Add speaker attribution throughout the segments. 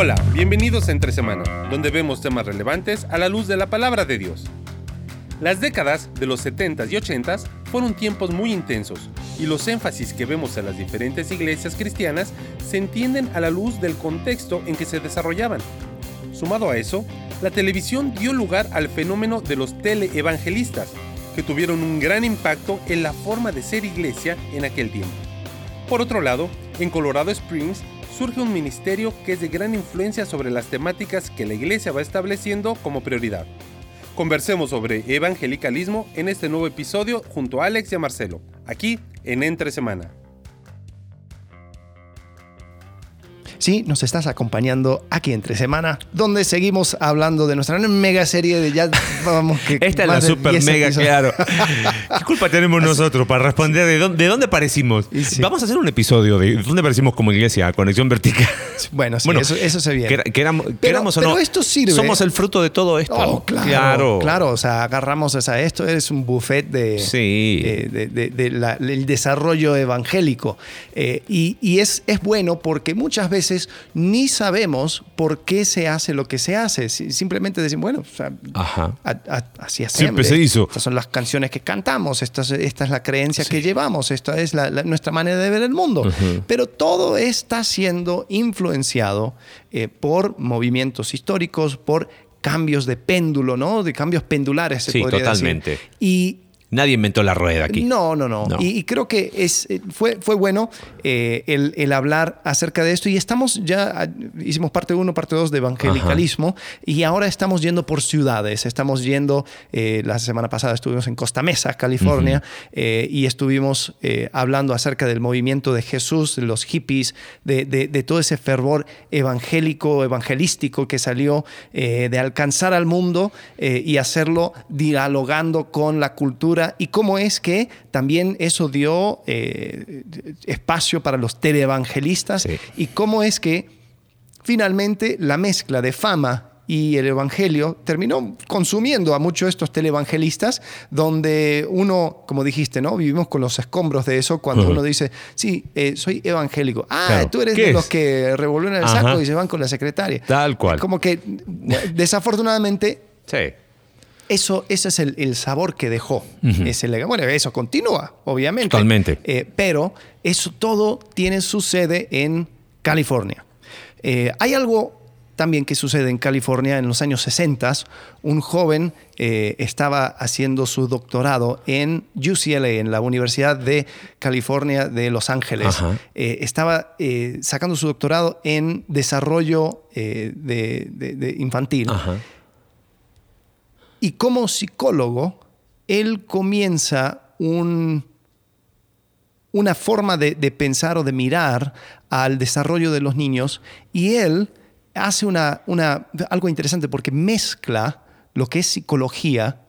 Speaker 1: Hola, bienvenidos a Entre Semana, donde vemos temas relevantes a la luz de la palabra de Dios. Las décadas de los 70s y 80s fueron tiempos muy intensos y los énfasis que vemos en las diferentes iglesias cristianas se entienden a la luz del contexto en que se desarrollaban. Sumado a eso, la televisión dio lugar al fenómeno de los teleevangelistas, que tuvieron un gran impacto en la forma de ser iglesia en aquel tiempo. Por otro lado, en Colorado Springs surge un ministerio que es de gran influencia sobre las temáticas que la iglesia va estableciendo como prioridad. Conversemos sobre evangelicalismo en este nuevo episodio junto a Alex y a Marcelo, aquí en Entre Semana.
Speaker 2: Sí, nos estás acompañando aquí entre semana, donde seguimos hablando de nuestra mega serie de ya
Speaker 3: vamos que Esta es la super mega, claro. ¿Qué culpa tenemos nosotros para responder de dónde, de dónde parecimos? Vamos a hacer un episodio de dónde parecimos como iglesia, conexión vertical.
Speaker 2: Bueno, sí, eso, se viene.
Speaker 3: Que, éramos, pero, o no,
Speaker 2: esto sirve.
Speaker 3: Somos el fruto de todo esto.
Speaker 2: Oh, claro, claro. o sea, agarramos esa, esto es un buffet de,
Speaker 3: sí.
Speaker 2: del desarrollo evangélico. Eh, y, y es, es bueno porque muchas veces ni sabemos por qué se hace lo que se hace. Simplemente decimos, bueno, así hacemos.
Speaker 3: Siempre se hizo.
Speaker 2: Estas son las canciones que cantamos, esta es, esta es la creencia que llevamos, esta es nuestra manera de ver el mundo. Pero todo está siendo influenciado eh, por movimientos históricos, por cambios de péndulo, ¿no? De cambios pendulares, se
Speaker 3: sí,
Speaker 2: podría
Speaker 3: totalmente.
Speaker 2: Decir. Y
Speaker 3: Nadie inventó la rueda aquí.
Speaker 2: No, no, no. Y, creo que es, eh, fue, fue bueno eh, el, hablar acerca de esto. Y estamos ya, ah, hicimos parte 1, parte 2 de evangelicalismo. Y ahora estamos yendo por ciudades. Estamos yendo, eh, la semana pasada estuvimos en Costa Mesa, California, y estuvimos hablando acerca del movimiento de Jesús, de los hippies, de, de todo ese fervor evangélico, evangelístico que salió de alcanzar al mundo y hacerlo dialogando con la cultura y cómo es que también eso dio eh, espacio para los teleevangelistas y cómo es que finalmente la mezcla de fama y el Evangelio terminó consumiendo a muchos de estos televangelistas, donde uno, como dijiste, ¿no? Vivimos con los escombros de eso cuando uno dice, sí, eh, soy evangélico. Ah, tú eres de los que revuelven el saco y se van con la secretaria.
Speaker 3: Tal cual.
Speaker 2: Como que desafortunadamente
Speaker 3: sí
Speaker 2: eso, ese es el, sabor que dejó ese legado. Bueno, eso continúa, obviamente.
Speaker 3: Totalmente.
Speaker 2: Eh, pero eso todo tiene su sede en California. Eh, hay algo también que sucede en California en los años 60. Un joven eh, estaba haciendo su doctorado en UCLA, en la Universidad de California de Los Ángeles. estaba sacando su doctorado en desarrollo de, infantil. Ajá. Y como psicólogo, él comienza un, una forma de, pensar o de mirar al desarrollo de los niños y él hace una, una, algo interesante porque mezcla lo que es psicología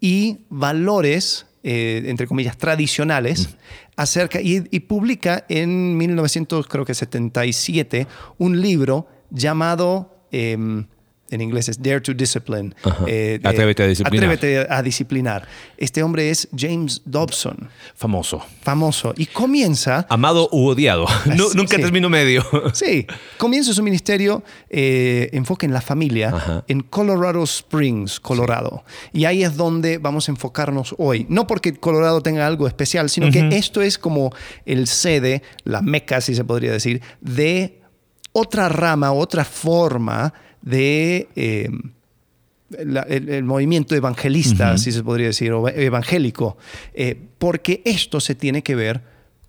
Speaker 2: y valores, eh, entre comillas, tradicionales, acerca, y, publica en 1977 un libro llamado... Em, en inglés es Dare to Discipline.
Speaker 3: Eh, atrévete a disciplinar.
Speaker 2: Atrévete a disciplinar. Este hombre es James Dobson.
Speaker 3: Famoso.
Speaker 2: Famoso. Y comienza...
Speaker 3: Amado u odiado. nunca termino medio.
Speaker 2: sí. Comienza su ministerio, eh, enfoque en la familia, en Colorado Springs, Colorado. Y ahí es donde vamos a enfocarnos hoy. No porque Colorado tenga algo especial, sino que esto es como el sede, la meca, si se podría decir, de otra rama, otra forma de eh, el, movimiento evangelista, si se podría decir, o evangélico, eh, porque esto se tiene que ver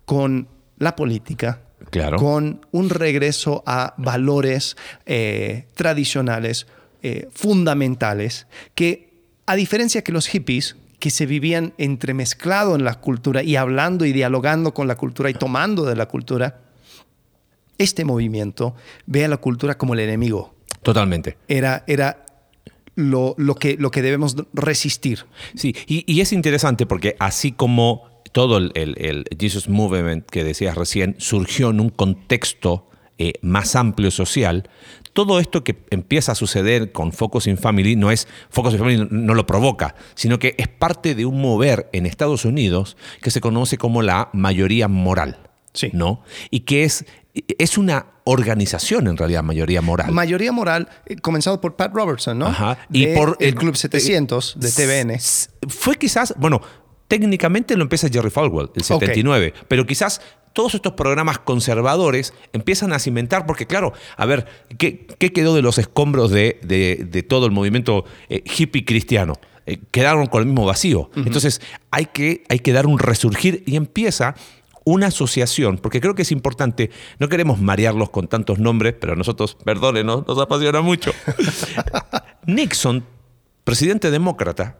Speaker 2: con la política,
Speaker 3: claro.
Speaker 2: con un regreso a valores eh, tradicionales, fundamentales, que a diferencia que los hippies, que se vivían entremezclado en la cultura y hablando y dialogando con la cultura y tomando de la cultura, este movimiento ve a la cultura como el enemigo.
Speaker 3: Totalmente.
Speaker 2: Era, era lo, lo, que, lo que debemos resistir.
Speaker 3: Sí, y, es interesante porque así como todo el, el, Jesus Movement que decías recién surgió en un contexto eh, más amplio social, todo esto que empieza a suceder con Focus in Family no es, Focus in Family no, lo provoca, sino que es parte de un mover en Estados Unidos que se conoce como la mayoría moral.
Speaker 2: Sí.
Speaker 3: ¿no? Y que es es una organización en realidad, mayoría moral.
Speaker 2: Mayoría moral, eh, comenzado por Pat Robertson, ¿no?
Speaker 3: Ajá.
Speaker 2: De
Speaker 3: Y por
Speaker 2: el
Speaker 3: eh,
Speaker 2: Club 700 de TVN.
Speaker 3: Fue quizás, bueno, técnicamente lo empieza Jerry Falwell, el 79, pero quizás todos estos programas conservadores empiezan a cimentar, porque claro, a ver, ¿qué, qué quedó de los escombros de, de- de todo el movimiento eh, hippie cristiano? Eh, quedaron con el mismo vacío. Entonces hay que, hay que dar un resurgir y empieza una asociación, porque creo que es importante, no queremos marearlos con tantos nombres, pero nosotros, perdónenos, nos apasiona mucho. Nixon, presidente demócrata,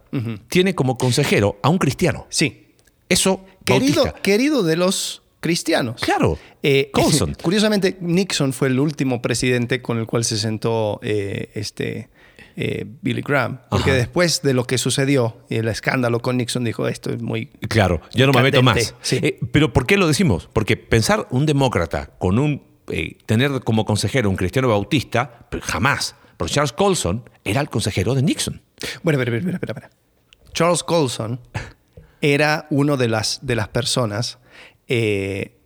Speaker 3: tiene como consejero a un cristiano.
Speaker 2: Sí.
Speaker 3: Eso
Speaker 2: Querido, querido de los cristianos.
Speaker 3: Claro.
Speaker 2: Eh,
Speaker 3: Colson.
Speaker 2: Curiosamente, Nixon fue el último presidente con el cual se sentó eh, este, eh, Billy Graham. Porque
Speaker 3: Ajá.
Speaker 2: después de lo que sucedió y el escándalo con Nixon, dijo esto es muy...
Speaker 3: Claro, yo no me meto más.
Speaker 2: sí.
Speaker 3: Eh, pero ¿por qué lo decimos? Porque pensar un demócrata con un eh, tener como consejero un cristiano bautista, jamás. Pero Charles Colson era el consejero de Nixon.
Speaker 2: Bueno, espera, espera, espera, espera. Charles Colson era uno de las, de las personas eh,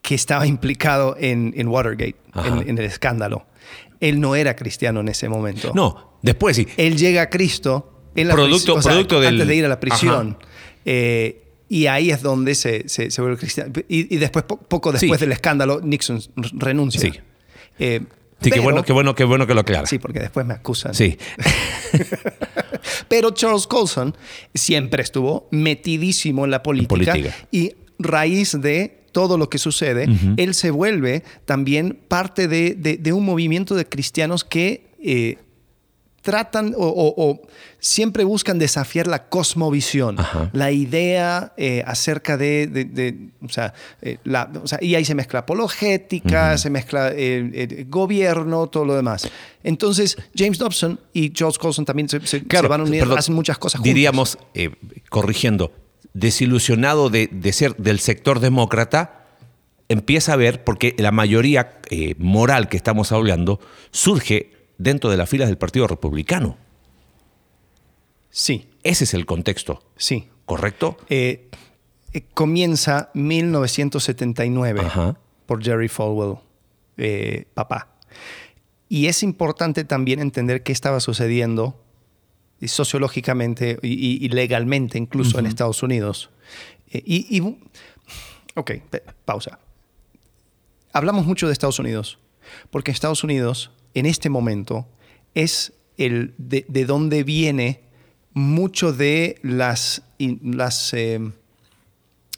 Speaker 2: que estaba implicado en, en Watergate, en el escándalo. Él no era cristiano en ese momento.
Speaker 3: No, después sí.
Speaker 2: Él llega a Cristo en la
Speaker 3: Producto-
Speaker 2: prisi- o sea,
Speaker 3: producto del-
Speaker 2: antes de ir a la prisión. Eh, y ahí es donde se, se, se vuelve cristiano. Y, y después, po- poco después
Speaker 3: Sí.
Speaker 2: del escándalo, Nixon renuncia.
Speaker 3: Sí.
Speaker 2: Eh,
Speaker 3: Sí, qué bueno, qué bueno, qué bueno que lo aclara.
Speaker 2: Sí, porque después me acusan.
Speaker 3: Sí.
Speaker 2: Pero Charles Colson siempre estuvo metidísimo en la política,
Speaker 3: política.
Speaker 2: y raíz de todo lo que sucede, él se vuelve también parte de, de- de un movimiento de cristianos que eh, tratan o, o- o siempre buscan desafiar la cosmovisión,
Speaker 3: Ajá.
Speaker 2: la idea eh, acerca de, de- de- o, sea, eh, la- o sea, y ahí se mezcla apologética, se mezcla eh, gobierno, todo lo demás. Entonces, James Dobson y Charles Colson también se, se- se van a unir,
Speaker 3: perdón,
Speaker 2: hacen muchas cosas juntos.
Speaker 3: Diríamos, corrigiendo, desilusionado de, de ser del sector demócrata, empieza a ver, porque la mayoría eh, moral que estamos hablando surge dentro de las filas del Partido Republicano.
Speaker 2: Sí,
Speaker 3: Ese es el contexto,
Speaker 2: sí.
Speaker 3: ¿correcto?
Speaker 2: Eh, eh, comienza 1979
Speaker 3: Ajá.
Speaker 2: por Jerry Falwell, eh, papá. Y es importante también entender qué estaba sucediendo y sociológicamente y, legalmente incluso en Estados Unidos. Eh, y, y- ok, pausa. Hablamos mucho de Estados Unidos, porque Estados Unidos en este momento es el de, de donde viene mucho de las, las eh,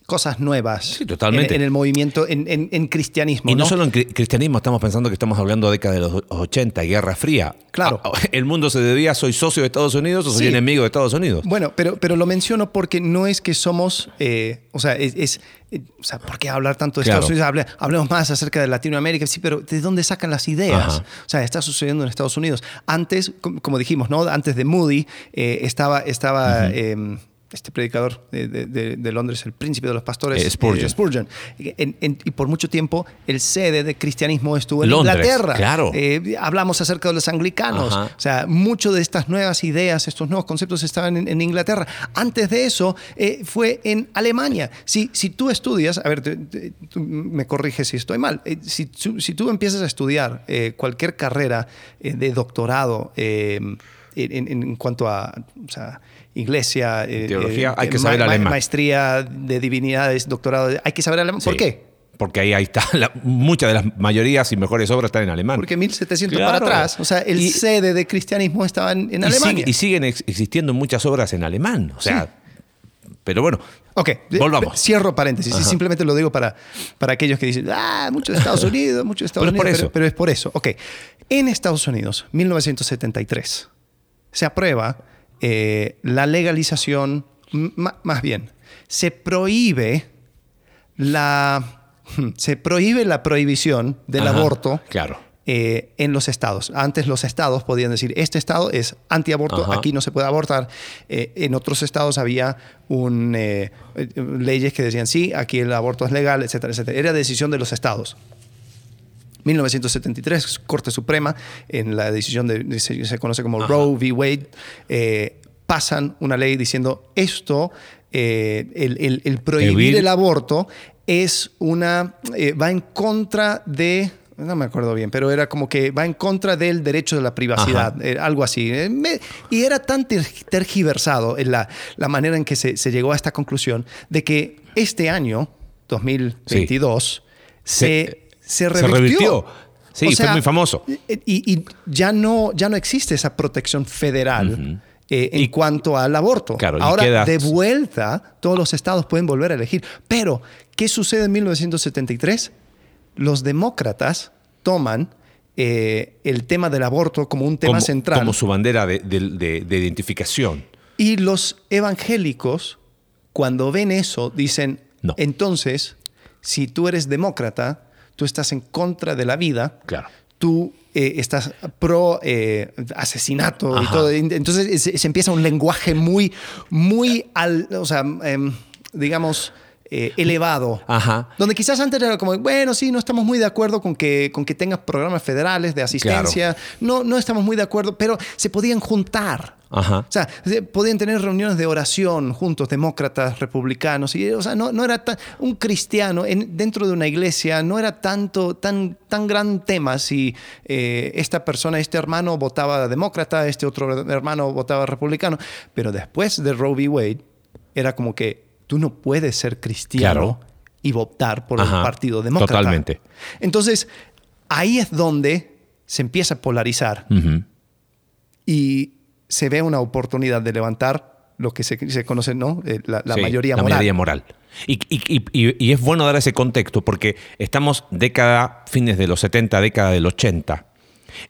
Speaker 2: cosas nuevas
Speaker 3: Sí, totalmente.
Speaker 2: En, en el movimiento, en, en- en cristianismo.
Speaker 3: Y no, solo en cri- cristianismo, estamos pensando que estamos hablando de década de los 80, Guerra Fría.
Speaker 2: Claro.
Speaker 3: Ah, El mundo se debía, soy socio de Estados Unidos o soy
Speaker 2: Sí.
Speaker 3: enemigo de Estados Unidos.
Speaker 2: Bueno, pero, pero lo menciono porque no es que somos, eh, o sea, es, es- eh, o sea, ¿por qué hablar tanto de
Speaker 3: Claro.
Speaker 2: Estados Unidos? Hable- hablemos más acerca de Latinoamérica, sí, pero ¿de dónde sacan las ideas?
Speaker 3: Ajá.
Speaker 2: O sea, está sucediendo en Estados Unidos. Antes, com- como dijimos, ¿no? Antes de Moody, eh, estaba, estaba eh, este predicador de, de- Londres, el príncipe de los pastores,
Speaker 3: Eh, Spurgeon.
Speaker 2: Spurgeon. En- en- y por mucho tiempo, el sede de cristianismo estuvo en
Speaker 3: Londres,
Speaker 2: Inglaterra.
Speaker 3: claro.
Speaker 2: Eh, hablamos acerca de los anglicanos.
Speaker 3: Ajá.
Speaker 2: O sea, mucho de estas nuevas ideas, estos nuevos conceptos estaban en, en Inglaterra. Antes de eso, eh, fue en Alemania. Si, si tú estudias, a ver, te- te- tú me corriges si estoy mal, Eh, si, tú- si tú empiezas a estudiar eh, cualquier carrera eh, de doctorado eh, en, en- en cuanto a o sea, iglesia, eh,
Speaker 3: Teología,
Speaker 2: eh,
Speaker 3: hay que saber
Speaker 2: ma-
Speaker 3: alemán.
Speaker 2: Maestría de divinidades, doctorado, de- hay que saber alemán. ¿Por qué?
Speaker 3: Porque ahí, ahí está, la- muchas de las mayorías y mejores obras están en alemán.
Speaker 2: Porque 1700
Speaker 3: Claro.
Speaker 2: para atrás, o sea, el
Speaker 3: Y-
Speaker 2: sede de cristianismo estaba en, en
Speaker 3: y,
Speaker 2: Alemania.
Speaker 3: sigue- y siguen ex- existiendo muchas obras en alemán. O sea, pero bueno,
Speaker 2: Ok,
Speaker 3: Volvamos.
Speaker 2: Cierro paréntesis. y
Speaker 3: Ajá.
Speaker 2: simplemente lo digo para, para aquellos que dicen, ah, mucho de Estados Unidos, mucho de Estados
Speaker 3: Pero es por
Speaker 2: Unidos.
Speaker 3: eso.
Speaker 2: Pero, pero es por eso. Ok. En Estados Unidos, 1973, se aprueba eh, la legalización, más bien, se prohíbe la, se prohíbe la prohibición del
Speaker 3: Ajá,
Speaker 2: aborto
Speaker 3: claro.
Speaker 2: eh, en los estados. Antes los estados podían decir, este estado es antiaborto,
Speaker 3: Ajá.
Speaker 2: aquí no se puede abortar. Eh, en otros estados había un, eh, leyes que decían, sí, aquí el aborto es legal, etcétera, etcétera. Era decisión de los estados. 1973, Corte Suprema, en la decisión de, se, se conoce como
Speaker 3: Ajá.
Speaker 2: Roe v. Wade, eh, pasan una ley diciendo esto, eh, el, el- el prohibir el aborto es una, eh, va en contra de, no me acuerdo bien, pero era como que va en contra del derecho de la privacidad, eh, algo así. Eh, me- y era tan ter- tergiversado en la, la manera en que se, se llegó a esta conclusión de que este año, 2022, se, se revirtió.
Speaker 3: revirtió. Sí,
Speaker 2: O
Speaker 3: fue muy famoso.
Speaker 2: Y, y ya, no, ya no existe esa protección federal. eh, en
Speaker 3: Y-
Speaker 2: cuanto al aborto.
Speaker 3: Claro,
Speaker 2: Ahora,
Speaker 3: queda-
Speaker 2: de vuelta, todos los estados pueden volver a elegir. Pero, ¿qué sucede en 1973? Los demócratas toman eh, el tema del aborto como un tema
Speaker 3: como,
Speaker 2: central.
Speaker 3: como su bandera de, de- de- de identificación.
Speaker 2: Y los evangélicos, cuando ven eso, dicen,
Speaker 3: No.
Speaker 2: entonces, si tú eres demócrata, tú estás en contra de la vida,
Speaker 3: Claro.
Speaker 2: tú eh, estás pro eh, asesinato y todo. Entonces se, se empieza un lenguaje muy, muy, al, o sea, em, digamos, eh, elevado.
Speaker 3: Ajá.
Speaker 2: Donde quizás antes era como, bueno, sí, no estamos muy de acuerdo con que, con que tengas programas federales de asistencia, no, no estamos muy de acuerdo, pero se podían juntar.
Speaker 3: Ajá.
Speaker 2: O sea, se- podían tener reuniones de oración juntos, demócratas, republicanos. Y, o sea, no, no era tan, un cristiano en- dentro de una iglesia, no era tanto, tan, tan gran tema si eh, esta persona, este hermano votaba demócrata, este otro hermano votaba republicano. Pero después de Roe v. Wade, era como que tú no puedes ser cristiano
Speaker 3: Claro.
Speaker 2: y votar por
Speaker 3: Ajá,
Speaker 2: el partido demócrata.
Speaker 3: totalmente.
Speaker 2: Entonces, ahí es donde se empieza a polarizar y se ve una oportunidad de levantar lo que se, se conoce, ¿no? Eh, la, la
Speaker 3: Sí,
Speaker 2: mayoría
Speaker 3: la
Speaker 2: moral.
Speaker 3: mayoría moral. Y, y- y- y- y es bueno dar ese contexto porque estamos década, fines de los 70, década del 80.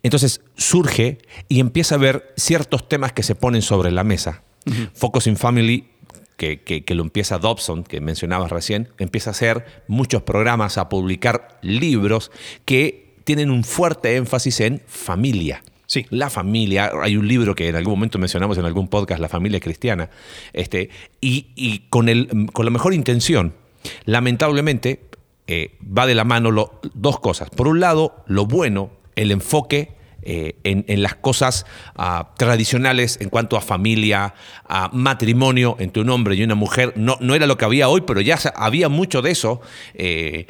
Speaker 3: Entonces surge y empieza a ver ciertos temas que se ponen sobre la mesa. Focus in Family, que, que- que lo empieza Dobson, que mencionabas recién, empieza a hacer muchos programas, a publicar libros que tienen un fuerte énfasis en familia.
Speaker 2: Sí.
Speaker 3: La familia, hay un libro que en algún momento mencionamos en algún podcast, La familia cristiana, este, y, y con, el, con la mejor intención, lamentablemente eh, va de la mano lo- dos cosas. Por un lado, lo bueno, el enfoque eh, en, en las cosas ah, tradicionales en cuanto a familia, a matrimonio entre un hombre y una mujer. No, no era lo que había hoy, pero ya había mucho de eso. Eh,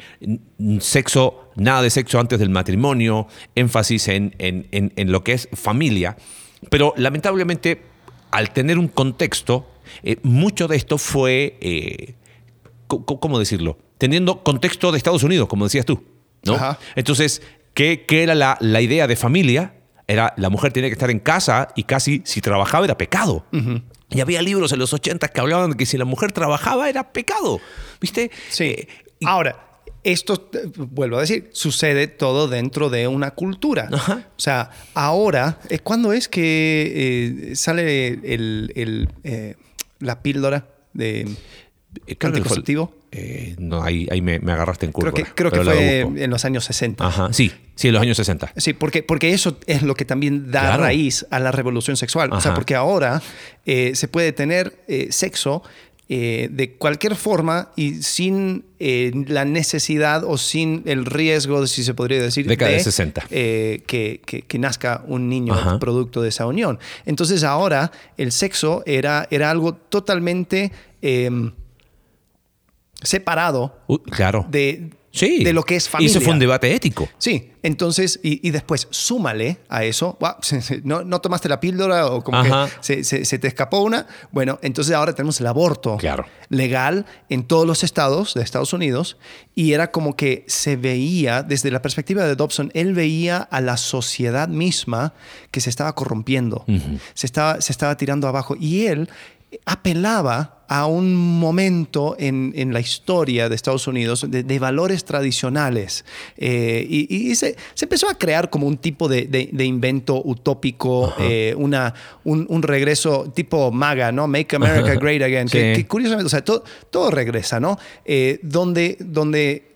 Speaker 3: sexo, nada de sexo antes del matrimonio, énfasis en, en- en- lo que es familia. Pero lamentablemente, al tener un contexto, eh, mucho de esto fue, ¿cómo decirlo? Teniendo contexto de Estados Unidos, como decías tú. ¿no? Entonces, ¿qué, qué era la, la idea de familia? Era la mujer tenía que estar en casa y casi si trabajaba era pecado. Y había libros en los 80 que hablaban de que si la mujer trabajaba era pecado. ¿Viste?
Speaker 2: Sí.
Speaker 3: Eh, y-
Speaker 2: Ahora, esto, vuelvo a decir, sucede todo dentro de una cultura.
Speaker 3: Ajá.
Speaker 2: O sea, ahora, eh, ¿cuándo es que eh, sale el, el, eh, la píldora de
Speaker 3: que
Speaker 2: anticonceptivo?
Speaker 3: Eh, no, ahí, ahí me, me agarraste en curva.
Speaker 2: Creo que, creo que fue en los años 60.
Speaker 3: Ajá, sí, sí, en los años 60.
Speaker 2: Sí, porque, porque eso es lo que también da
Speaker 3: Claro.
Speaker 2: raíz a la revolución sexual. O sea, porque ahora eh, se puede tener eh, sexo de cualquier forma y sin la necesidad o sin el riesgo, si se podría decir,
Speaker 3: Década de
Speaker 2: de
Speaker 3: 60.
Speaker 2: eh, que, que- que nazca un niño
Speaker 3: Ajá.
Speaker 2: producto de esa unión. Entonces ahora el sexo era, era algo totalmente em, separado
Speaker 3: Uh, claro.
Speaker 2: de,
Speaker 3: sí.
Speaker 2: de lo que es
Speaker 3: Y
Speaker 2: familia.
Speaker 3: eso fue un debate ético.
Speaker 2: Sí, entonces, y, y después súmale a eso, no, no tomaste la píldora o como
Speaker 3: Ajá.
Speaker 2: que se, se- se te escapó una, bueno, entonces ahora tenemos el aborto
Speaker 3: Claro.
Speaker 2: legal en todos los estados de Estados Unidos y era como que se veía, desde la perspectiva de Dobson, él veía a la sociedad misma que se estaba corrompiendo, se, estaba, se estaba tirando abajo y él apelaba a un momento en, en la historia de Estados Unidos de, de valores tradicionales. Eh, y y se, se empezó a crear como un tipo de, de- de invento utópico, eh, una, un, un regreso tipo MAGA, ¿no? Make America Great Again. que curiosamente, o sea, todo, todo regresa, ¿no? Eh, donde, donde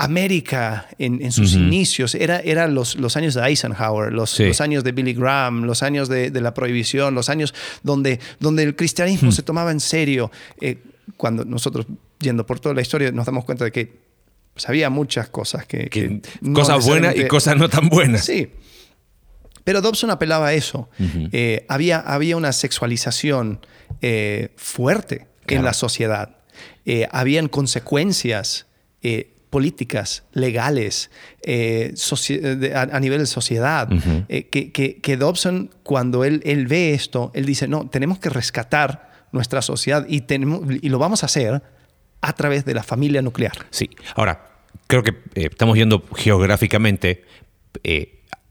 Speaker 2: América en, en sus inicios era, era los, los años de Eisenhower, los,
Speaker 3: Sí.
Speaker 2: los años de Billy Graham, los años de, de la prohibición, los años donde, donde el cristianismo se tomaba en serio. Eh, cuando nosotros, yendo por toda la historia, nos damos cuenta de que pues, había muchas cosas que... que no
Speaker 3: cosas buenas y cosas no tan buenas.
Speaker 2: Sí. Pero Dobson apelaba a eso. Eh, había, había una sexualización eh, fuerte en la sociedad. Habían consecuencias eh, políticas, legales, eh, a, nivel de sociedad, que, que, Dobson, cuando él, él ve esto, él dice, no, tenemos que rescatar nuestra sociedad y, tenemos, y lo vamos a hacer a través de la familia nuclear.
Speaker 3: Sí, ahora, creo que estamos yendo geográficamente,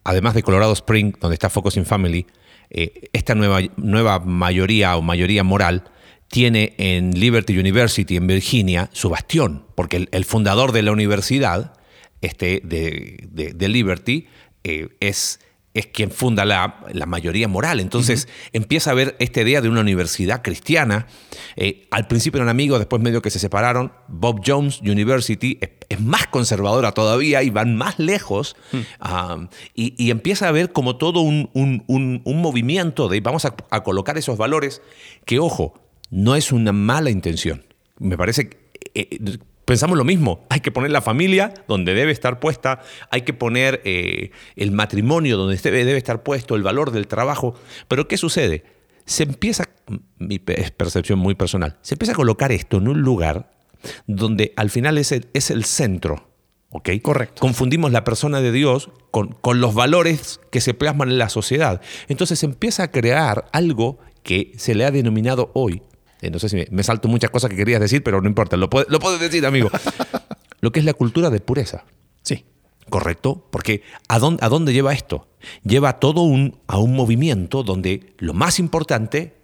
Speaker 3: además de Colorado Spring, donde está Focus in Family, esta nueva, nueva mayoría o mayoría moral, tiene en Liberty University en Virginia su bastión, porque el, fundador de la universidad este, de, Liberty eh, es, es quien funda la, mayoría moral. Entonces empieza a ver esta idea de una universidad cristiana. Eh, al principio eran amigos, después medio que se separaron. Bob Jones University es, más conservadora todavía y van más lejos. Mm. Ah, y, empieza a ver como todo un, movimiento de vamos a, a colocar esos valores que, ojo, no es una mala intención. Me parece que eh, pensamos lo mismo. Hay que poner la familia donde debe estar puesta, hay que poner eh, el matrimonio donde debe, estar puesto, el valor del trabajo. Pero ¿qué sucede? Se empieza, mi percepción muy personal, se empieza a colocar esto en un lugar donde al final es el, es el centro. ¿ok?
Speaker 2: Correcto.
Speaker 3: Confundimos la persona de Dios con, con los valores que se plasman en la sociedad. Entonces se empieza a crear algo que se le ha denominado hoy eh, no sé si me, salto muchas cosas que querías decir, pero no importa, lo, lo puedes decir, amigo. lo que es la cultura de pureza.
Speaker 2: Sí.
Speaker 3: ¿Correcto? Porque ¿a dónde, ¿a dónde lleva esto? Lleva todo un, a un movimiento donde lo más importante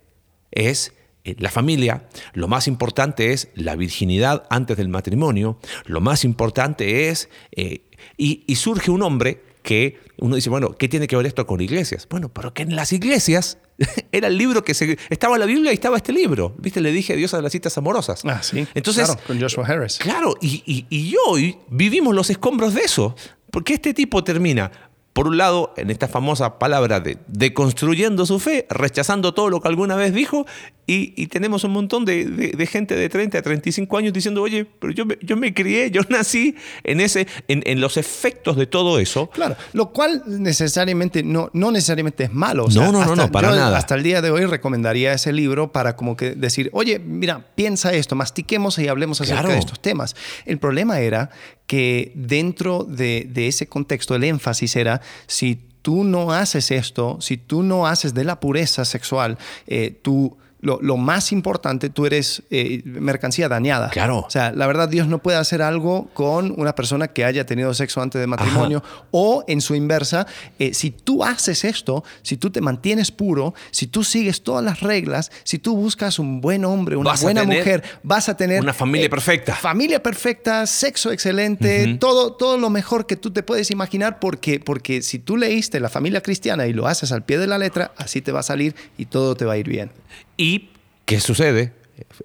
Speaker 3: es eh, la familia, lo más importante es la virginidad antes del matrimonio, lo más importante es... Eh, y, surge un hombre que uno dice, bueno, ¿qué tiene que ver esto con iglesias? Bueno, pero que en las iglesias era el libro que se, estaba la Biblia y estaba este libro. ¿Viste? Le dije Dios a las citas amorosas.
Speaker 2: Ah, sí.
Speaker 3: Entonces,
Speaker 2: claro, con Joshua Harris.
Speaker 3: Claro, y, y, y hoy vivimos los escombros de eso. Porque este tipo termina por un lado, en esta famosa palabra de deconstruyendo su fe, rechazando todo lo que alguna vez dijo, y, tenemos un montón de, gente de 30 a 35 años diciendo, oye, pero yo me, yo me crié, yo nací en, ese, en, los efectos de todo eso.
Speaker 2: Claro, lo cual necesariamente no, no necesariamente es malo.
Speaker 3: no, no, no, para nada.
Speaker 2: Hasta el día de hoy recomendaría ese libro para como que decir, oye, mira, piensa esto, mastiquemos y hablemos acerca de estos temas. El problema era que dentro de, ese contexto el énfasis era si tú no haces esto, si tú no haces de la pureza sexual, eh, tú lo, más importante, tú eres eh, mercancía dañada.
Speaker 3: Claro.
Speaker 2: O sea, la verdad, Dios no puede hacer algo con una persona que haya tenido sexo antes de matrimonio o en su inversa. Eh, si tú haces esto, si tú te mantienes puro, si tú sigues todas las reglas, si tú buscas un buen hombre, una buena mujer, vas a tener...
Speaker 3: Una familia eh, perfecta.
Speaker 2: Familia perfecta, sexo excelente, todo, todo lo mejor que tú te puedes imaginar porque, porque si tú leíste la familia cristiana y lo haces al pie de la letra, así te va a salir y todo te va a ir bien.
Speaker 3: ¿Y qué sucede?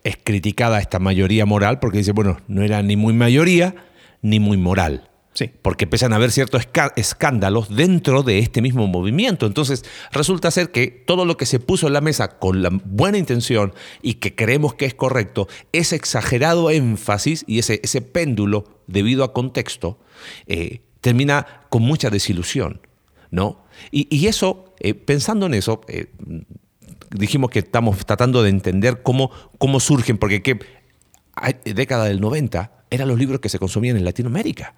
Speaker 3: Es criticada esta mayoría moral porque dice, bueno, no era ni muy mayoría ni muy moral.
Speaker 2: Sí.
Speaker 3: Porque empiezan a haber ciertos escándalos dentro de este mismo movimiento. Entonces, resulta ser que todo lo que se puso en la mesa con la buena intención y que creemos que es correcto, ese exagerado énfasis y ese, ese péndulo debido a contexto, eh, termina con mucha desilusión. ¿no? Y, eso, eh, pensando en eso, eh, dijimos que estamos tratando de entender cómo, cómo surgen, porque que década del 90 eran los libros que se consumían en Latinoamérica.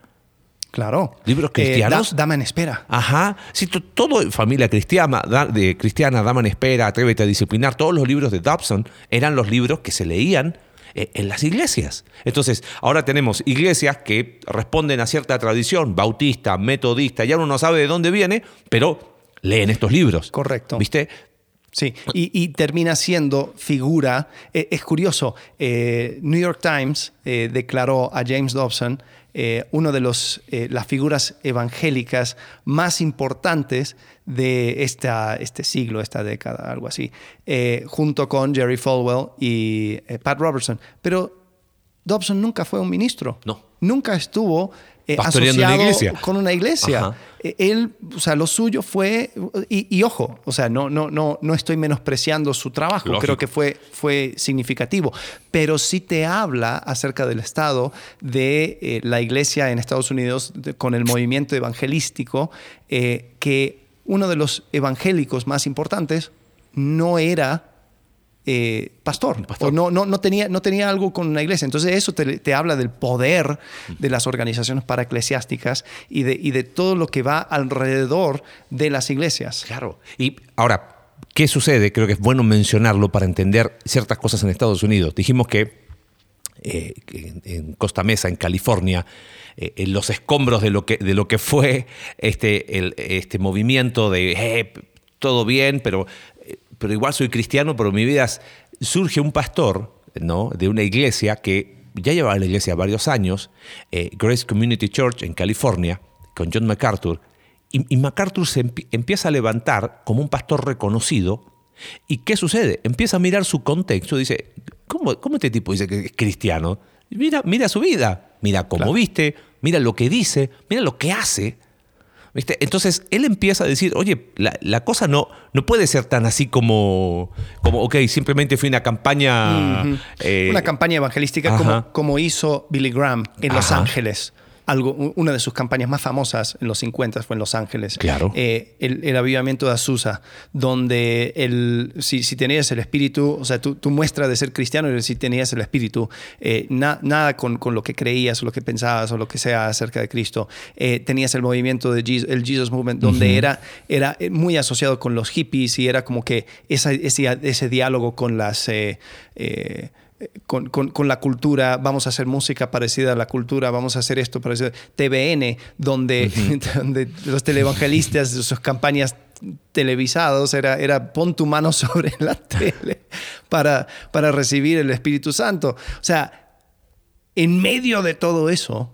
Speaker 2: Claro.
Speaker 3: Libros eh, cristianos.
Speaker 2: dama en espera.
Speaker 3: Ajá. Sí, todo, familia cristiana, de, cristiana, Dama en espera, Atrévete a disciplinar, todos los libros de Dobson eran los libros que se leían eh, en las iglesias. Entonces, ahora tenemos iglesias que responden a cierta tradición, bautista, metodista, ya uno no sabe de dónde viene, pero leen estos libros.
Speaker 2: Correcto.
Speaker 3: ¿Viste?
Speaker 2: Sí, y, termina siendo figura. Eh, es curioso, eh, New York Times eh, declaró a James Dobson uno de los, las figuras evangélicas más importantes de esta, este siglo, esta década, algo así, junto con Jerry Falwell y Pat Robertson. Pero Dobson nunca fue un ministro.
Speaker 3: No.
Speaker 2: Nunca estuvo asociado con una iglesia. Eh, él, o sea, lo suyo fue, y, ojo, o sea, no, no, no, no estoy menospreciando su trabajo, creo que fue, fue significativo, pero sí te habla acerca del estado de eh, la iglesia en Estados Unidos con el movimiento evangelístico, eh, que uno de los evangélicos más importantes no era eh, pastor, o no, no, no, tenía, no tenía algo con una iglesia. Entonces eso te, te habla del poder de las organizaciones paraeclesiásticas y de, y de todo lo que va alrededor de las iglesias.
Speaker 3: Claro. Y ahora, ¿qué sucede? Creo que es bueno mencionarlo para entender ciertas cosas en Estados Unidos. Dijimos que eh, en, en, Costa Mesa, en California, eh, en los escombros de lo que, de lo que fue este, el, este movimiento de eh, todo bien, pero pero igual soy cristiano, pero en mi vida surge un pastor ¿no? de una iglesia que ya llevaba la iglesia varios años, eh, Grace Community Church en California, con John MacArthur, y, MacArthur se empieza a levantar como un pastor reconocido. ¿Y qué sucede? Empieza a mirar su contexto, dice, ¿cómo, cómo este tipo dice que es cristiano? Mira, mira su vida, mira cómo viste, mira lo que dice, mira lo que hace. Entonces él empieza a decir, oye, la, cosa no, no puede ser tan así como, como ok, simplemente fue una campaña...
Speaker 2: Eh, una campaña evangelística como, como, hizo Billy Graham en Los Ángeles una de sus campañas más famosas en los 50 fue en Los Ángeles.
Speaker 3: Claro.
Speaker 2: Eh, el, avivamiento de Azusa, donde el, si, tenías el espíritu, o sea, tu, muestra de ser cristiano era si tenías el espíritu, eh, nada con, lo que creías o lo que pensabas o lo que sea acerca de Cristo. Eh, tenías el movimiento de Jesus, el Jesus Movement, donde era, era muy asociado con los hippies y era como que ese, ese, diálogo con las con, con, la cultura, vamos a hacer música parecida a la cultura, vamos a hacer esto parecido. TVN, donde, donde los televangelistas, sus campañas televisados, era, era pon tu mano sobre la tele para, para recibir el Espíritu Santo. O sea, en medio de todo eso,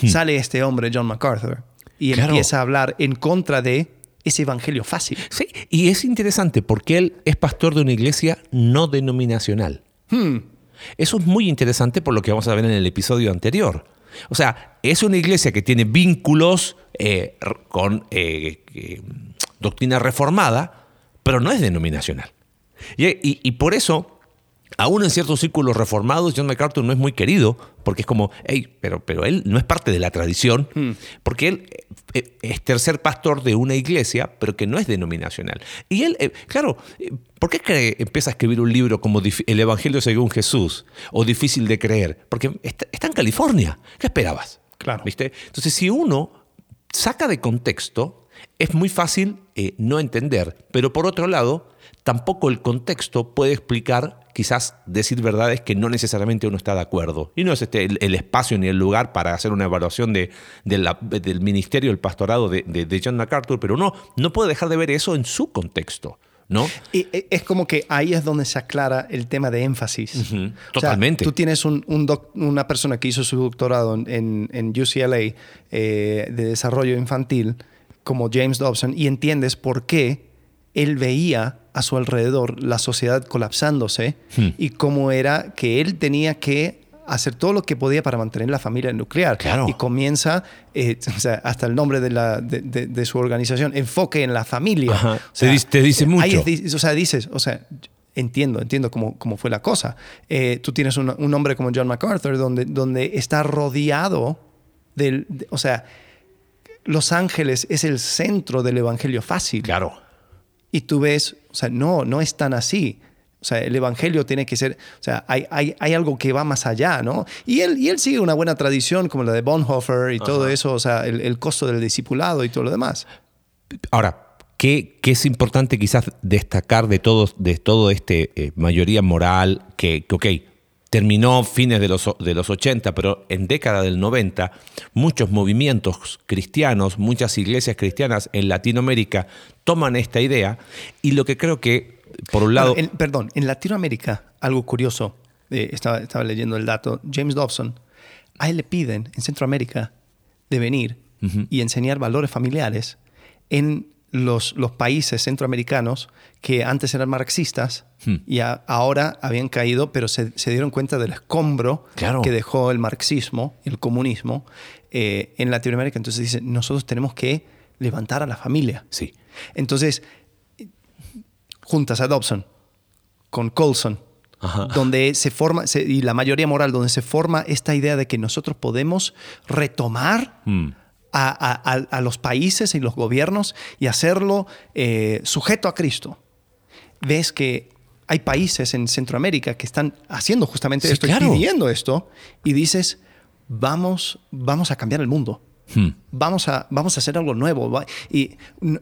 Speaker 2: hmm. sale este hombre, John MacArthur, y empieza a hablar en contra de ese evangelio fácil.
Speaker 3: Sí, y es interesante porque él es pastor de una iglesia no denominacional. Hmm. Eso es muy interesante por lo que vamos a ver en el episodio anterior. O sea, es una iglesia que tiene vínculos eh, con eh, eh, doctrina reformada, pero no es denominacional. y por eso Aún en ciertos círculos reformados, John MacArthur no es muy querido, porque es como, hey, pero, pero él no es parte de la tradición, hmm. porque él eh, es tercer pastor de una iglesia, pero que no es denominacional. Y él, eh, claro, eh, ¿por qué empieza a escribir un libro como El Evangelio según Jesús o Difícil de creer? Porque está, en California. ¿Qué esperabas?
Speaker 2: Claro.
Speaker 3: ¿Viste? Entonces, si uno saca de contexto, es muy fácil no entender, pero por otro lado, tampoco el contexto puede explicar quizás decir verdades que no necesariamente uno está de acuerdo. Y no es este, el, espacio ni el lugar para hacer una evaluación de, del ministerio, el pastorado de, John MacArthur, pero uno no puede dejar de ver eso en su contexto. ¿No?
Speaker 2: Y e, es como que ahí es donde se aclara el tema de énfasis.
Speaker 3: Totalmente.
Speaker 2: tú tienes una persona que hizo su doctorado en, en UCLA eh, de desarrollo infantil, como James Dobson, y entiendes por qué él veía a su alrededor la sociedad colapsándose hmm. y cómo era que él tenía que hacer todo lo que podía para mantener la familia nuclear. Y comienza, eh, hasta el nombre de, la, de, su organización, enfoque en la familia.
Speaker 3: te, dice, mucho.
Speaker 2: o sea, dices, o sea, entiendo, entiendo cómo, cómo fue la cosa. Eh, tú tienes un, un, hombre como John MacArthur, donde, donde está rodeado del, o sea, Los Ángeles es el centro del Evangelio fácil.
Speaker 3: Claro.
Speaker 2: Y tú ves, o sea, no, no es tan así. O sea, el Evangelio tiene que ser, o sea, hay, hay, hay, algo que va más allá, ¿no? Y él, y él sigue una buena tradición como la de Bonhoeffer y todo eso, o sea, el, costo del discipulado y todo lo demás.
Speaker 3: Ahora, ¿qué, qué es importante quizás destacar de todo, de todo este eh, mayoría moral que, que, ok, terminó fines de los, de los 80, pero en década del 90, muchos movimientos cristianos, muchas iglesias cristianas en Latinoamérica toman esta idea y lo que creo que, por un lado...
Speaker 2: perdón, en Latinoamérica, algo curioso, eh, estaba, estaba, leyendo el dato, James Dobson, a él le piden en Centroamérica de venir y enseñar valores familiares en los, los países centroamericanos que antes eran marxistas hmm. y ahora habían caído, pero se, dieron cuenta del escombro que dejó el marxismo, el comunismo eh, en Latinoamérica. Entonces dicen, nosotros tenemos que levantar a la familia.
Speaker 3: Sí.
Speaker 2: Entonces, juntas a Dobson con Colson, donde se forma, y la mayoría moral, donde se forma esta idea de que nosotros podemos retomar hmm a, los países y los gobiernos y hacerlo eh, sujeto a Cristo. Ves que hay países en Centroamérica que están haciendo justamente
Speaker 3: Sí,
Speaker 2: esto
Speaker 3: claro.
Speaker 2: pidiendo esto y dices, vamos, vamos a cambiar el mundo.
Speaker 3: Hmm.
Speaker 2: Vamos a, vamos a hacer algo nuevo. Y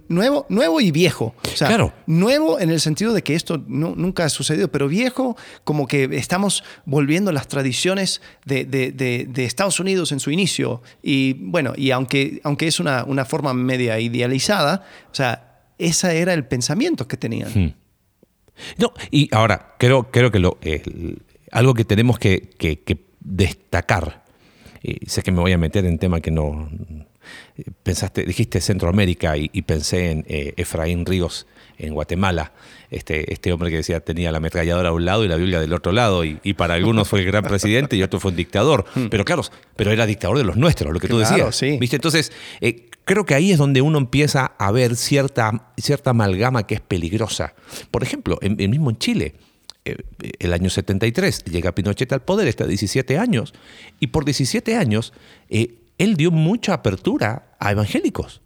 Speaker 2: nuevo, nuevo y viejo. O sea,
Speaker 3: Claro.
Speaker 2: nuevo en el sentido de que esto no- nunca ha sucedido, pero viejo como que estamos volviendo a las tradiciones de, de- de- de Estados Unidos en su inicio. Y bueno, y aunque, aunque es una, una forma media idealizada, o sea, ese era el pensamiento que tenían.
Speaker 3: Hmm. No, y ahora, creo, creo que lo, algo que tenemos que, que- que destacar, y sé que me voy a meter en tema que no pensaste, dijiste Centroamérica y, y pensé en eh, Efraín Ríos en Guatemala, este, este hombre que decía tenía la ametralladora a un lado y la Biblia del otro lado, y, y para algunos fue el gran presidente y otro fue un dictador, pero claro, pero era dictador de los nuestros, lo que tú
Speaker 2: Hmm.
Speaker 3: Decías.
Speaker 2: sí.
Speaker 3: ¿viste? Entonces, eh, creo que ahí es donde uno empieza a ver cierta, cierta amalgama que es peligrosa. Por ejemplo, en, en mismo en Chile, el año 73, llega Pinochet al poder, está 17 años, y por 17 años eh, él dio mucha apertura a evangélicos.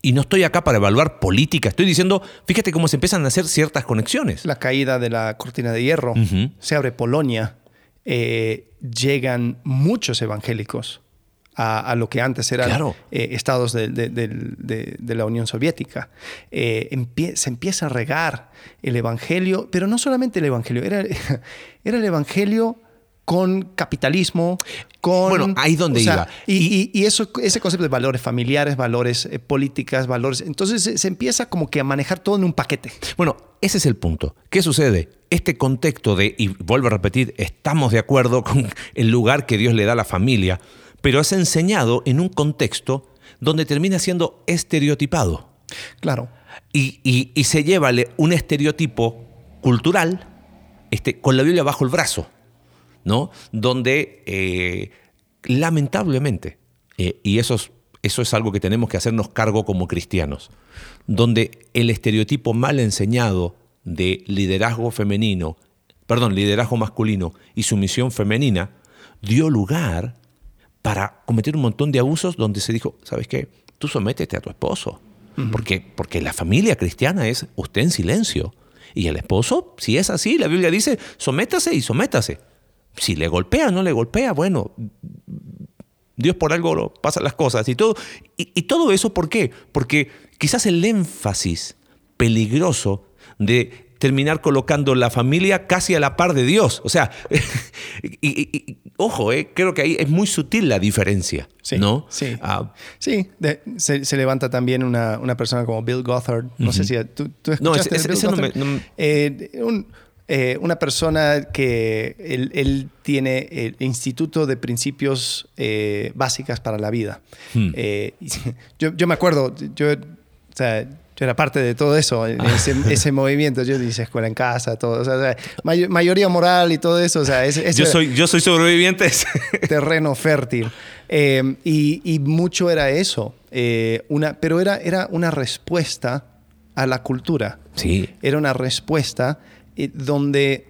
Speaker 3: Y no estoy acá para evaluar política, estoy diciendo, fíjate cómo se empiezan a hacer ciertas conexiones.
Speaker 2: La caída de la cortina de hierro, se abre Polonia, eh, llegan muchos evangélicos a, a lo que antes eran
Speaker 3: Claro.
Speaker 2: eh, estados de, de- del- de- de la Unión Soviética. Eh, empie- se empieza a regar el evangelio, pero no solamente el evangelio, era, era el evangelio con capitalismo, con...
Speaker 3: Bueno, ahí donde
Speaker 2: o sea,
Speaker 3: iba.
Speaker 2: Y, y- y eso, ese concepto de valores familiares, valores eh, políticas, valores... Entonces se, se empieza como que a manejar todo en un paquete.
Speaker 3: Bueno, ese es el punto. ¿Qué sucede? Este contexto de, y vuelvo a repetir, estamos de acuerdo con el lugar que Dios le da a la familia, pero es enseñado en un contexto donde termina siendo estereotipado.
Speaker 2: Claro.
Speaker 3: Y, y- y se lleva le- un estereotipo cultural este, con la Biblia bajo el brazo, ¿no? Donde eh, lamentablemente, eh, y eso es, eso es algo que tenemos que hacernos cargo como cristianos, donde el estereotipo mal enseñado de liderazgo femenino, perdón, liderazgo masculino y sumisión femenina, dio lugar para cometer un montón de abusos donde se dijo, ¿sabes qué? Tú sométete a tu esposo. porque, porque la familia cristiana es usted en silencio. Y el esposo, si es así, la Biblia dice, sométase y sométase. Si le golpea o no le golpea, bueno, Dios por algo lo- pasa las cosas y todo. Y, y todo eso, ¿por qué? Porque quizás el énfasis peligroso de terminar colocando la familia casi a la par de Dios. O sea, y, y- y- ojo, eh, creo que ahí es muy sutil la diferencia.
Speaker 2: Sí,
Speaker 3: ¿no?
Speaker 2: sí.
Speaker 3: Ah,
Speaker 2: Sí, de- se, se levanta también una, una persona como Bill Gothard. No sé si tú, tú
Speaker 3: No,
Speaker 2: escuchaste Bill
Speaker 3: ese no
Speaker 2: Gothard?
Speaker 3: me- no me-
Speaker 2: Eh, un- eh, una persona que él, él tiene el Instituto de Principios eh, Básicas para la Vida.
Speaker 3: Hmm.
Speaker 2: Eh, yo, yo me acuerdo, yo, o sea, yo era parte de todo eso, ese, ese movimiento. Yo hice escuela en casa, todo. o sea, may- mayoría moral y todo eso. O sea,
Speaker 3: yo, soy, yo soy sobreviviente.
Speaker 2: terreno fértil. Eh, y, y mucho era eso, eh, una, pero era, era una respuesta a la cultura.
Speaker 3: sí.
Speaker 2: Era una respuesta eh, donde,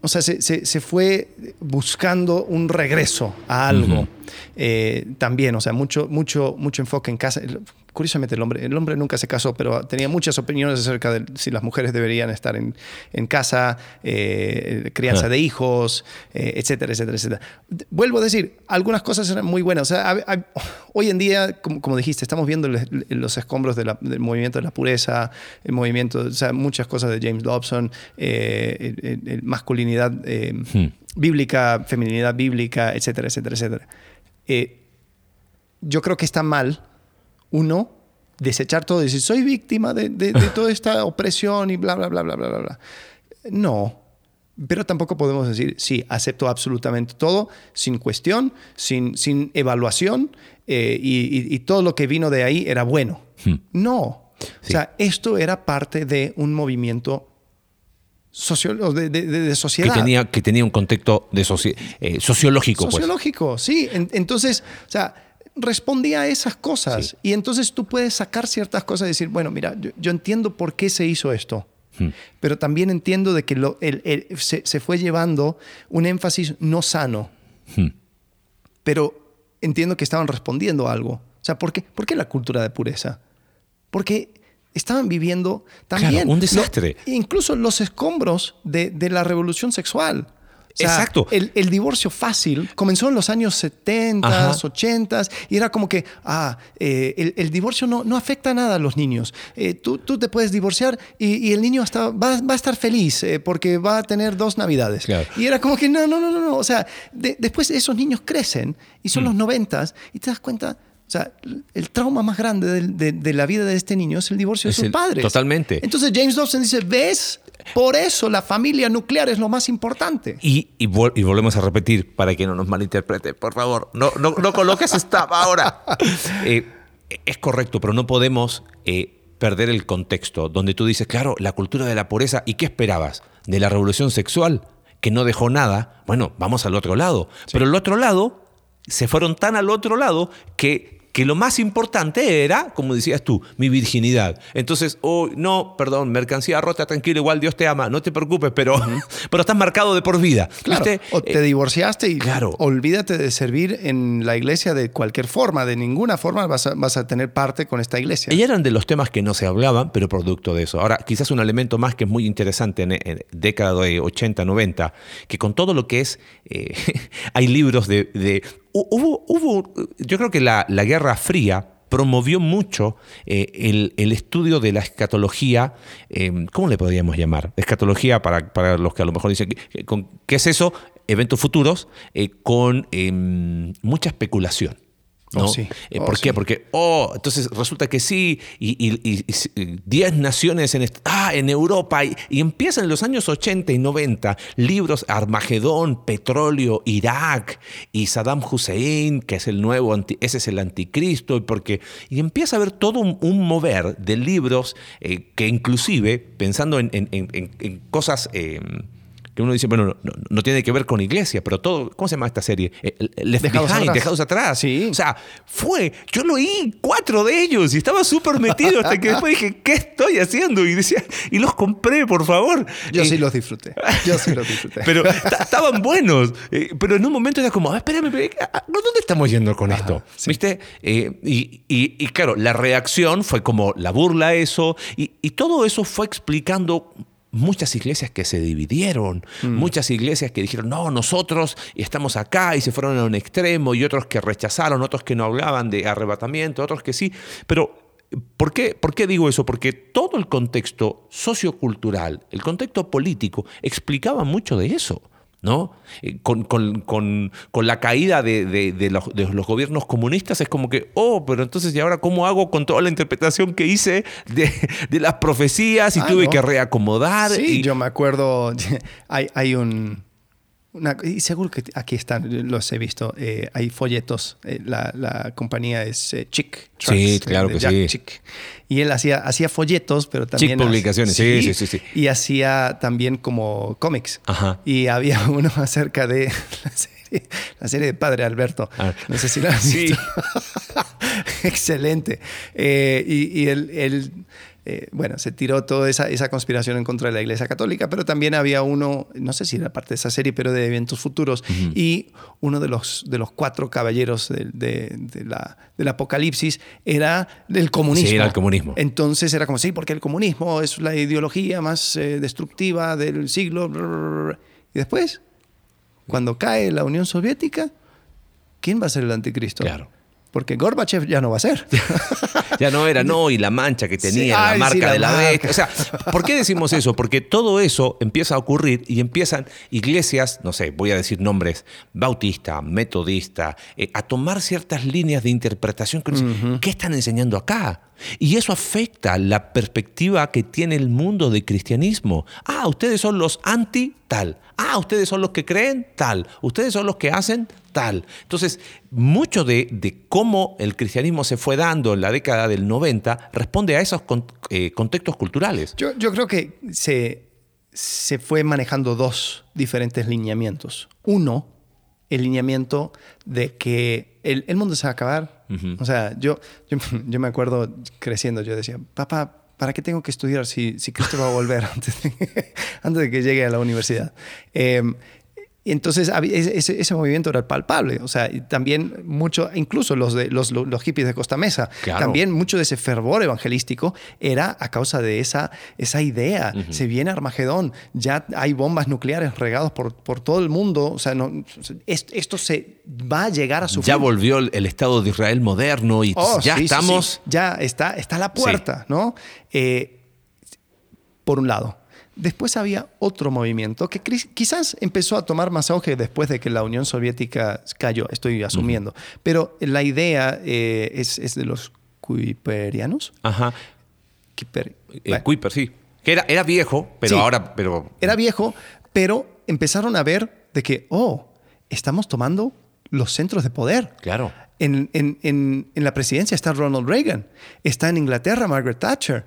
Speaker 2: o sea, se, se- se fue buscando un regreso a algo. Eh, también, o sea, mucho, mucho, mucho enfoque en casa. Curiosamente, el hombre, el hombre nunca se casó, pero tenía muchas opiniones acerca de si las mujeres deberían estar en, en casa, eh, crianza
Speaker 3: Ah.
Speaker 2: de hijos, eh, etcétera, etcétera, etcétera. Vuelvo a decir, algunas cosas eran muy buenas. O sea, hoy en día, como, como dijiste, estamos viendo los escombros de la- del movimiento de la pureza, el movimiento, o sea, muchas cosas de James Dobson, eh, el- el- el masculinidad
Speaker 3: Hmm.
Speaker 2: bíblica, feminidad bíblica, etcétera, etcétera, etcétera. Yo creo que está mal uno desechar todo y decir, soy víctima de, de- de toda esta opresión y bla, bla, bla, bla, bla, bla, bla. No, pero tampoco podemos decir, sí, acepto absolutamente todo, sin cuestión, sin, sin evaluación, eh, y, y- y todo lo que vino de ahí era bueno.
Speaker 3: Hmm.
Speaker 2: No.
Speaker 3: Sí.
Speaker 2: O sea, esto era parte de un movimiento socio- de, de- de- de
Speaker 3: Que
Speaker 2: sociedad.
Speaker 3: tenía, que tenía un contexto de soci- eh, sociológico. pues.
Speaker 2: Sociológico, sí. En- entonces, o sea, respondía a esas cosas.
Speaker 3: Sí.
Speaker 2: Y entonces tú puedes sacar ciertas cosas y decir, bueno, mira, yo, yo entiendo por qué se hizo esto.
Speaker 3: Hmm.
Speaker 2: Pero también entiendo de que lo- el- el- se, se fue llevando un énfasis no sano.
Speaker 3: Hmm.
Speaker 2: Pero entiendo que estaban respondiendo a algo. O sea, ¿por qué, ¿por qué la cultura de pureza? Porque estaban viviendo también
Speaker 3: Claro, un desastre.
Speaker 2: lo- incluso los escombros de, de la revolución sexual. Sea,
Speaker 3: Exacto.
Speaker 2: El, el divorcio fácil comenzó en los años 70,
Speaker 3: Ajá.
Speaker 2: 80 y era como que, ah, eh, el, el divorcio no, no afecta nada a los niños. Eh, tú, tú te puedes divorciar y, y el niño hasta va, va a estar feliz eh, porque va a tener dos navidades.
Speaker 3: Claro.
Speaker 2: Y era como que, no, no, no, no, no. O sea, de- después esos niños crecen y
Speaker 3: Mm.
Speaker 2: son los 90 y te das cuenta. O sea, el trauma más grande del- de, de la vida de este niño es el divorcio
Speaker 3: Es
Speaker 2: de sus
Speaker 3: el-
Speaker 2: padres.
Speaker 3: totalmente.
Speaker 2: Entonces James Dobson dice, ¿ves? Por eso la familia nuclear es lo más importante.
Speaker 3: Y, y vol- y volvemos a repetir para que no nos malinterprete, por favor, no, no, no coloques stop ahora. Eh, es correcto, pero no podemos eh, perder el contexto donde tú dices, claro, la cultura de la pureza, ¿y qué esperabas? ¿De la revolución sexual? Que no dejó nada. Bueno, vamos al otro lado. Pero el otro lado, se fueron tan al otro lado que, que lo más importante era, como decías tú, mi virginidad. Entonces, oh, no, perdón, mercancía rota, tranquilo, igual Dios te ama, no te preocupes, pero, pero estás marcado de por vida.
Speaker 2: Claro,
Speaker 3: ¿Viste?
Speaker 2: o te
Speaker 3: Eh,
Speaker 2: divorciaste y
Speaker 3: claro.
Speaker 2: olvídate de servir en la iglesia de cualquier forma, de ninguna forma vas a, vas a tener parte con esta iglesia.
Speaker 3: Y eran de los temas que no se hablaban, pero producto de eso. Ahora, quizás un elemento más que es muy interesante en, en década de 80, 90, que con todo lo que es, eh, hay libros de... hubo, hubo, yo creo que la, Guerra Fría promovió mucho eh, el, estudio de la escatología, eh, ¿cómo le podríamos llamar? Escatología, para, para los que a lo mejor dicen, ¿qué es eso? Eventos futuros eh, con em, mucha especulación. ¿No?
Speaker 2: Oh, sí.
Speaker 3: Eh,
Speaker 2: Oh,
Speaker 3: ¿Por qué?
Speaker 2: sí.
Speaker 3: Porque, oh, entonces resulta que sí, y, y- y- y 10 naciones en, ah, en Europa, y, y empiezan en los años 80 y 90 libros Armagedón, Petróleo, Irak, y Saddam Hussein, que es el nuevo, anti- ese es el anticristo, y, porque, y empieza a haber todo un, un mover de libros eh, que inclusive, pensando en, en- en- en- en cosas... eh, que uno dice, bueno, no, no- no tiene que ver con iglesia, pero todo, ¿cómo se llama esta serie? Eh, Left
Speaker 2: Dejados
Speaker 3: Behind,
Speaker 2: atrás.
Speaker 3: Dejados atrás.
Speaker 2: Sí.
Speaker 3: O sea, fue, yo lo oí cuatro de ellos y estaba súper metido hasta que después dije, ¿qué estoy haciendo? Y decía, y los compré, por favor.
Speaker 2: Yo
Speaker 3: Eh,
Speaker 2: sí los disfruté. Yo sí los disfruté.
Speaker 3: Pero ta- estaban buenos. Eh, pero en un momento era como, "Ah, espérame, espérame, ah, ¿dónde estamos yendo con esto? ¿Viste? Eh, y, y- y claro, la reacción fue como la burla a eso. Y, y todo eso fue explicando muchas iglesias que se dividieron, muchas iglesias que dijeron, no, nosotros estamos acá y se fueron a un extremo, y otros que rechazaron, otros que no hablaban de arrebatamiento, otros que sí. Pero ¿Por qué, ¿Por qué digo eso? Porque todo el contexto sociocultural, el contexto político, explicaba mucho de eso. ¿No? Eh, Con, con- con- con la caída de, de- de los, de los gobiernos comunistas es como que, oh, pero entonces, ¿y ahora cómo hago con toda la interpretación que hice de, de las profecías y
Speaker 2: Ah,
Speaker 3: tuve
Speaker 2: no.
Speaker 3: que reacomodar?
Speaker 2: Sí,
Speaker 3: y-
Speaker 2: yo me acuerdo, hay, hay un... una- y seguro que aquí están, los he visto, eh, hay folletos, eh, la, la compañía es eh, Chick.
Speaker 3: Sí,
Speaker 2: Tracts,
Speaker 3: claro que
Speaker 2: Jack
Speaker 3: sí.
Speaker 2: Chick. Y él hacía, hacía folletos, pero también...
Speaker 3: Publicaciones, sí, sí, sí, sí.
Speaker 2: Y hacía también como cómics.
Speaker 3: Ajá.
Speaker 2: Y había uno acerca de la serie, la serie de Padre Alberto.
Speaker 3: Ah.
Speaker 2: No sé si lo has
Speaker 3: Sí.
Speaker 2: visto. Excelente. Y y él, él, eh, bueno, se tiró toda esa, esa conspiración en contra de la Iglesia Católica, pero también había uno, no sé si era parte de esa serie, pero de eventos futuros, y uno de los, de los cuatro caballeros de, de- de la, del Apocalipsis era del comunismo.
Speaker 3: Sí, era el comunismo.
Speaker 2: Entonces era como, sí, porque el comunismo es la ideología más eh, destructiva del siglo. Y después, cuando cae la Unión Soviética, ¿quién va a ser el anticristo?
Speaker 3: Claro.
Speaker 2: Porque Gorbachev ya no va a ser.
Speaker 3: Ya no era, no, y la mancha que
Speaker 2: Sí,
Speaker 3: tenía,
Speaker 2: ay,
Speaker 3: la
Speaker 2: sí,
Speaker 3: marca
Speaker 2: la
Speaker 3: de la
Speaker 2: marca.
Speaker 3: bestia. O sea, ¿por qué decimos eso? Porque todo eso empieza a ocurrir y empiezan iglesias, no sé, voy a decir nombres, bautista, metodista, eh, a tomar ciertas líneas de interpretación que ¿qué están enseñando acá? Y eso afecta la perspectiva que tiene el mundo del cristianismo. Ah, ustedes son los anti tal. Ah, ustedes son los que creen tal. Ustedes son los que hacen tal. Entonces, mucho de, de cómo el cristianismo se fue dando en la década del 90 responde a esos con- eh, contextos culturales.
Speaker 2: Yo, yo creo que se, se fue manejando dos diferentes lineamientos. Uno, el lineamiento de que el, el mundo se va a acabar. O sea, yo, yo, yo me acuerdo creciendo, yo decía, papá, ¿para qué tengo que estudiar si, si Cristo va a volver antes de, antes de que llegue a la universidad? Eh, Y entonces ese, ese, movimiento era palpable. O sea, también mucho, incluso los, de, los, los hippies de Costa Mesa, también mucho de ese fervor evangelístico era a causa de esa, esa idea. Se viene Armagedón, ya hay bombas nucleares regadas por, por todo el mundo. O sea, no, esto se va a llegar a su
Speaker 3: Ya volvió el, Estado de Israel moderno y oh, ya estamos.
Speaker 2: Ya está, está a la puerta, ¿no? Eh, por un lado. Después había otro movimiento que quizás empezó a tomar más auge después de que la Unión Soviética cayó, estoy asumiendo. Pero la idea eh, es, de los kuiperianos.
Speaker 3: Ajá. Eh, Kuiper, sí. Que era, era viejo, pero ahora... Pero...
Speaker 2: Era viejo, pero empezaron a ver de que, oh, estamos tomando los centros de poder.
Speaker 3: Claro.
Speaker 2: En, en, en, en, la presidencia está Ronald Reagan, está en Inglaterra Margaret Thatcher,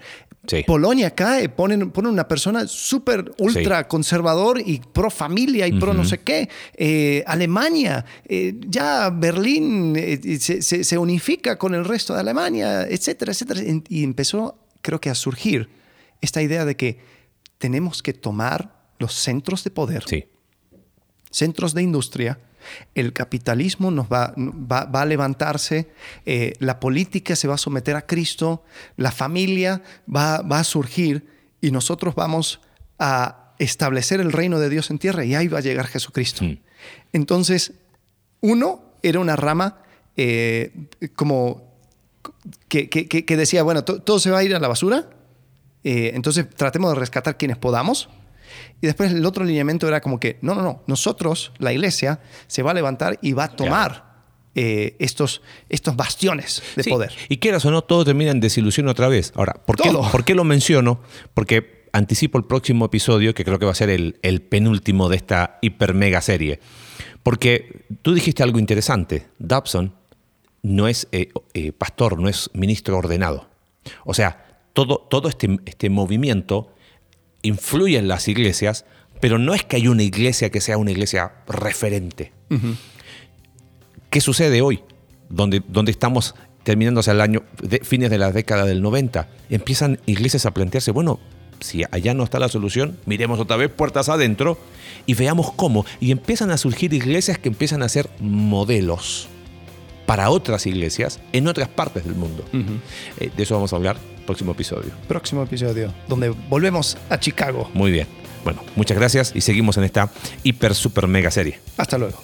Speaker 2: Polonia cae, ponen, ponen una persona súper ultra conservador y pro familia y pro no sé qué. Eh, Alemania, eh, ya Berlín eh, se, se, unifica con el resto de Alemania, etcétera, etcétera. Y empezó, creo que, a surgir esta idea de que tenemos que tomar los centros de poder, centros de industria, el capitalismo nos va, va, a levantarse, eh, la política se va a someter a Cristo, la familia va, a surgir y nosotros vamos a establecer el reino de Dios en tierra y ahí va a llegar Jesucristo. Hmm. Entonces, uno era una rama eh, como que, decía, bueno, todo se va a ir a la basura, eh, entonces tratemos de rescatar quienes podamos y después el otro lineamiento era como que, no, no, no, nosotros, la iglesia, se va a levantar y va a tomar eh, estos, estos bastiones de poder.
Speaker 3: Y quieras o no, todo termina en desilusión otra vez. Ahora, ¿por qué, ¿por qué lo menciono? Porque anticipo el próximo episodio, que creo que va a ser el, el penúltimo de esta hiper mega serie. Porque tú dijiste algo interesante. Dobson no es eh, eh, pastor, no es ministro ordenado. O sea, todo, todo este, este movimiento influye en las iglesias, pero no es que haya una iglesia que sea una iglesia referente. ¿Qué sucede hoy? Donde, donde estamos terminando hacia el año, de, fines de la década del 90, empiezan iglesias a plantearse, bueno, si allá no está la solución, miremos otra vez puertas adentro y veamos cómo. Y empiezan a surgir iglesias que empiezan a ser modelos para otras iglesias en otras partes del mundo. Eh, de eso vamos a hablar próximo episodio.
Speaker 2: Próximo episodio, donde volvemos a Chicago.
Speaker 3: Muy bien. Bueno, muchas gracias y seguimos en esta hiper, super, mega serie.
Speaker 2: Hasta luego.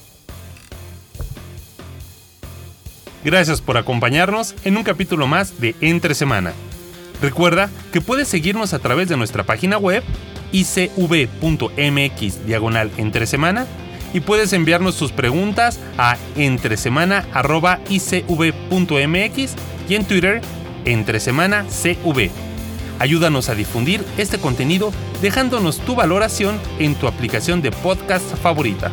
Speaker 1: Gracias por acompañarnos en un capítulo más de Entre Semana. Recuerda que puedes seguirnos a través de nuestra página web icv.mx diagonal entre semana y puedes enviarnos tus preguntas a entresemana.icv.mx y en Twitter entresemana CV. Ayúdanos a difundir este contenido dejándonos tu valoración en tu aplicación de podcast favorita.